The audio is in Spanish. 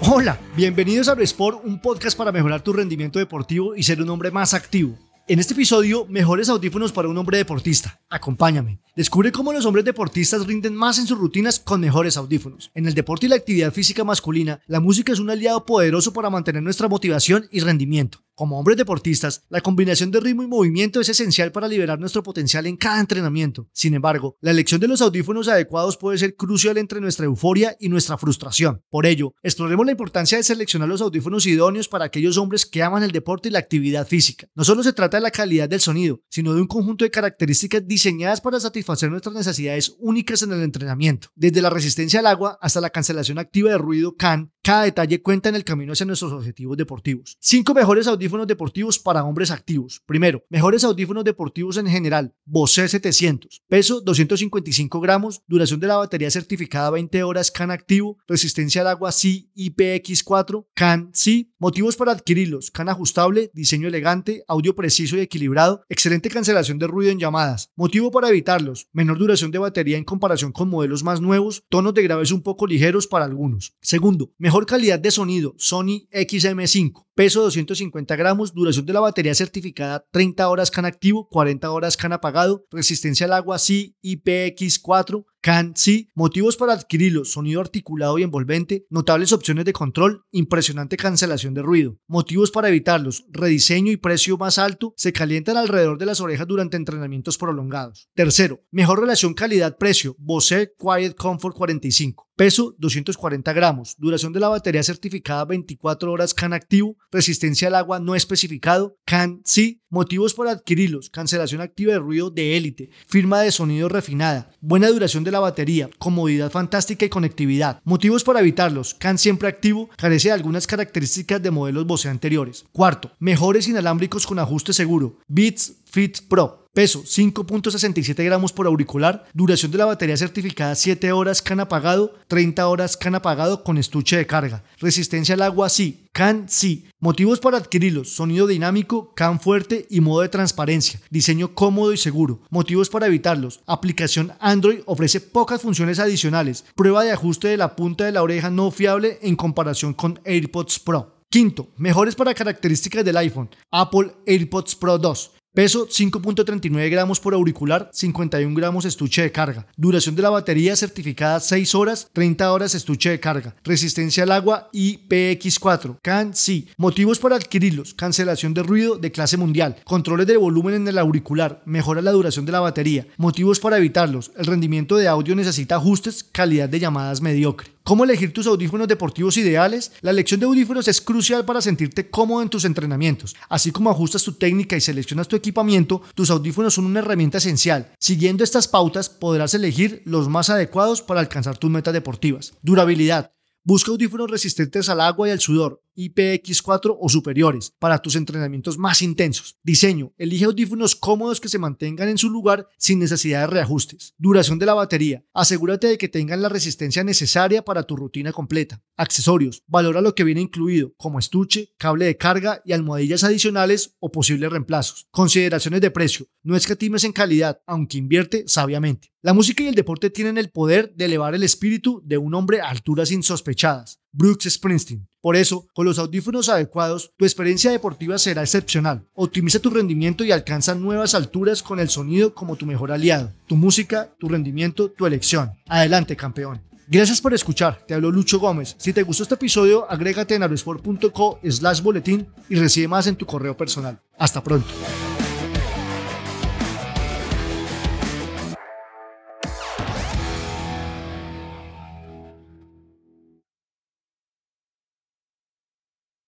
Hola, bienvenidos a Sport, un podcast para mejorar tu rendimiento deportivo y ser un hombre más activo. En este episodio, mejores audífonos para un hombre deportista. Acompáñame. Descubre cómo los hombres deportistas rinden más en sus rutinas con mejores audífonos. En el deporte y la actividad física masculina, la música es un aliado poderoso para mantener nuestra motivación y rendimiento. Como hombres deportistas, la combinación de ritmo y movimiento es esencial para liberar nuestro potencial en cada entrenamiento. Sin embargo, la elección de los audífonos adecuados puede ser crucial entre nuestra euforia y nuestra frustración. Por ello, exploremos la importancia de seleccionar los audífonos idóneos para aquellos hombres que aman el deporte y la actividad física. No solo se trata de la calidad del sonido, sino de un conjunto de características diseñadas para satisfacer nuestras necesidades únicas en el entrenamiento. Desde la resistencia al agua hasta la cancelación activa de ruido CAN, cada detalle cuenta en el camino hacia nuestros objetivos deportivos. Cinco mejores audífonos deportivos para hombres activos. Primero, mejores audífonos deportivos en general. Bose 700. Peso 255 gramos. Duración de la batería certificada 20 horas. CAN activo. Resistencia al agua C IPX4. CAN C. Motivos para adquirirlos. CAN ajustable. Diseño elegante. Audio preciso y equilibrado. Excelente cancelación de ruido en llamadas. Motivo para evitarlos. Menor duración de batería en comparación con modelos más nuevos. Tonos de graves un poco ligeros para algunos. Segundo, mejor calidad de sonido, Sony XM5, peso 250 gramos, duración de la batería certificada 30 horas can activo, 40 horas can apagado, resistencia al agua sí, IPX4, CAN sí, motivos para adquirirlo, sonido articulado y envolvente, notables opciones de control, impresionante cancelación de ruido, motivos para evitarlos, rediseño y precio más alto, se calientan alrededor de las orejas durante entrenamientos prolongados. Tercero, mejor relación calidad-precio, Bose Quiet Comfort 45. Peso 240 gramos. Duración de la batería certificada 24 horas CAN activo. Resistencia al agua no especificado. CAN sí. Motivos para adquirirlos. Cancelación activa de ruido de élite. Firma de sonido refinada. Buena duración de la batería. Comodidad fantástica y conectividad. Motivos para evitarlos. CAN siempre activo. Carece de algunas características de modelos Bose anteriores. Cuarto. Mejores inalámbricos con ajuste seguro. Beats Fit Pro. Peso 5.67 gramos por auricular. Duración de la batería certificada 7 horas can apagado, 30 horas can apagado con estuche de carga. Resistencia al agua sí. Can sí. Motivos para adquirirlos. Sonido dinámico, can fuerte y modo de transparencia. Diseño cómodo y seguro. Motivos para evitarlos. Aplicación Android ofrece pocas funciones adicionales. Prueba de ajuste de la punta de la oreja no fiable en comparación con AirPods Pro. Quinto, mejores para características del iPhone. Apple AirPods Pro 2. Peso 5.39 gramos por auricular, 51 gramos estuche de carga. Duración de la batería certificada 6 horas, 30 horas estuche de carga. Resistencia al agua IPX4. CAN sí. Motivos para adquirirlos. Cancelación de ruido de clase mundial. Controles de volumen en el auricular. Mejora la duración de la batería. Motivos para evitarlos. El rendimiento de audio necesita ajustes. Calidad de llamadas mediocre. ¿Cómo elegir tus audífonos deportivos ideales? La elección de audífonos es crucial para sentirte cómodo en tus entrenamientos. Así como ajustas tu técnica y seleccionas tu equipamiento, tus audífonos son una herramienta esencial. Siguiendo estas pautas podrás elegir los más adecuados para alcanzar tus metas deportivas. Durabilidad. Busca audífonos resistentes al agua y al sudor, IPX4 o superiores, para tus entrenamientos más intensos. Diseño. Elige audífonos cómodos que se mantengan en su lugar sin necesidad de reajustes. Duración de la batería. Asegúrate de que tengan la resistencia necesaria para tu rutina completa. Accesorios. Valora lo que viene incluido, como estuche, cable de carga y almohadillas adicionales o posibles reemplazos. Consideraciones de precio. No escatimes en calidad, aunque invierte sabiamente. La música y el deporte tienen el poder de elevar el espíritu de un hombre a alturas insospechadas. Brooks Springsteen. Por eso, con los audífonos adecuados, tu experiencia deportiva será excepcional. Optimiza tu rendimiento y alcanza nuevas alturas con el sonido como tu mejor aliado. Tu música, tu rendimiento, tu elección. Adelante, campeón. Gracias por escuchar, te habló Lucho Gómez. Si te gustó este episodio, agrégate en aerosport.co slash boletín y recibe más en tu correo personal. Hasta pronto.